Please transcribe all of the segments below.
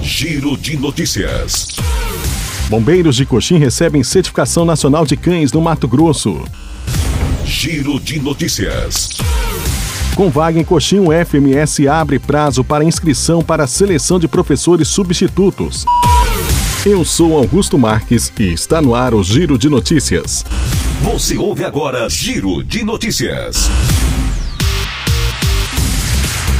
Giro de notícias. Bombeiros de Coxim recebem certificação nacional de cães no Mato Grosso. Giro de notícias. Com vaga em Coxim, o FMS abre prazo para inscrição para a seleção de professores substitutos. Eu sou Augusto Marques e está no ar o Giro de Notícias. Você ouve agora Giro de Notícias.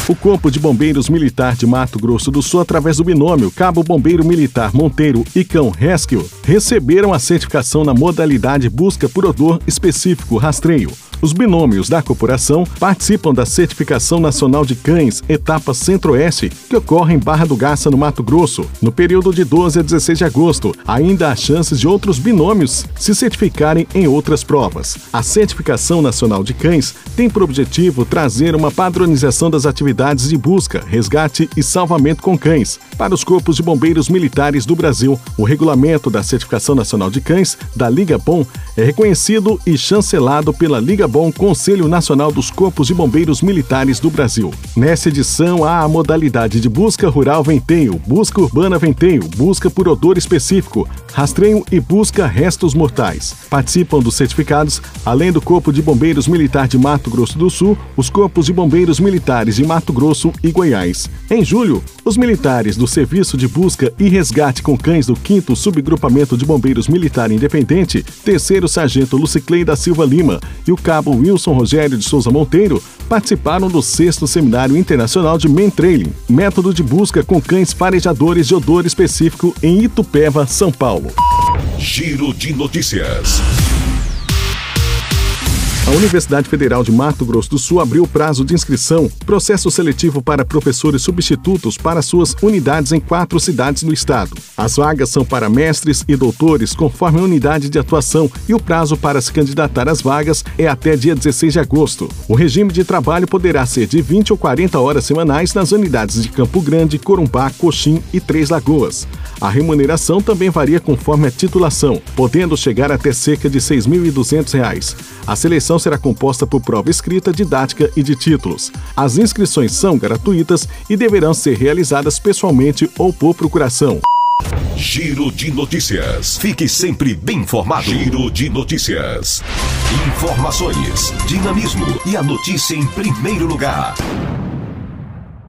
O Corpo de Bombeiros Militar de Mato Grosso do Sul, através do binômio Cabo Bombeiro Militar Monteiro e Cão Rescue, receberam a certificação na modalidade busca por odor específico rastreio. Os binômios da corporação participam da Certificação Nacional de Cães, etapa Centro-Oeste, que ocorre em Barra do Garça, no Mato Grosso, no período de 12 a 16 de agosto. Ainda há chances de outros binômios se certificarem em outras provas. A Certificação Nacional de Cães tem por objetivo trazer uma padronização das atividades de busca, resgate e salvamento com cães para os corpos de bombeiros militares do Brasil. O regulamento da Certificação Nacional de Cães, da Liga Bom, é reconhecido e chancelado pela Liga Bom Conselho Nacional dos Corpos de Bombeiros Militares do Brasil. Nessa edição há a modalidade de busca rural venteio, busca urbana venteio, busca por odor específico, rastreio e busca restos mortais. Participam dos certificados, além do Corpo de Bombeiros Militar de Mato Grosso do Sul, os Corpos de Bombeiros Militares de Mato Grosso e Goiás. Em julho, os militares do Serviço de Busca e Resgate com Cães do 5 Subgrupamento de Bombeiros Militar Independente, terceiro Sargento Luciclei da Silva Lima e o Cabo Wilson Rogério de Souza Monteiro participaram do sexto Seminário Internacional de Men Trailing, método de busca com cães farejadores de odor específico em Itupeva, São Paulo. Giro de notícias. A Universidade Federal de Mato Grosso do Sul abriu prazo de inscrição, processo seletivo para professores substitutos para suas unidades em quatro cidades do estado. As vagas são para mestres e doutores, conforme a unidade de atuação, e o prazo para se candidatar às vagas é até dia 16 de agosto. O regime de trabalho poderá ser de 20 ou 40 horas semanais nas unidades de Campo Grande, Corumbá, Coxim e Três Lagoas. A remuneração também varia conforme a titulação, podendo chegar até cerca de R$ 6.200. A seleção será composta por prova escrita, didática e de títulos. As inscrições são gratuitas e deverão ser realizadas pessoalmente ou por procuração. Giro de notícias. Fique sempre bem informado. Giro de notícias. Informações, dinamismo e a notícia em primeiro lugar.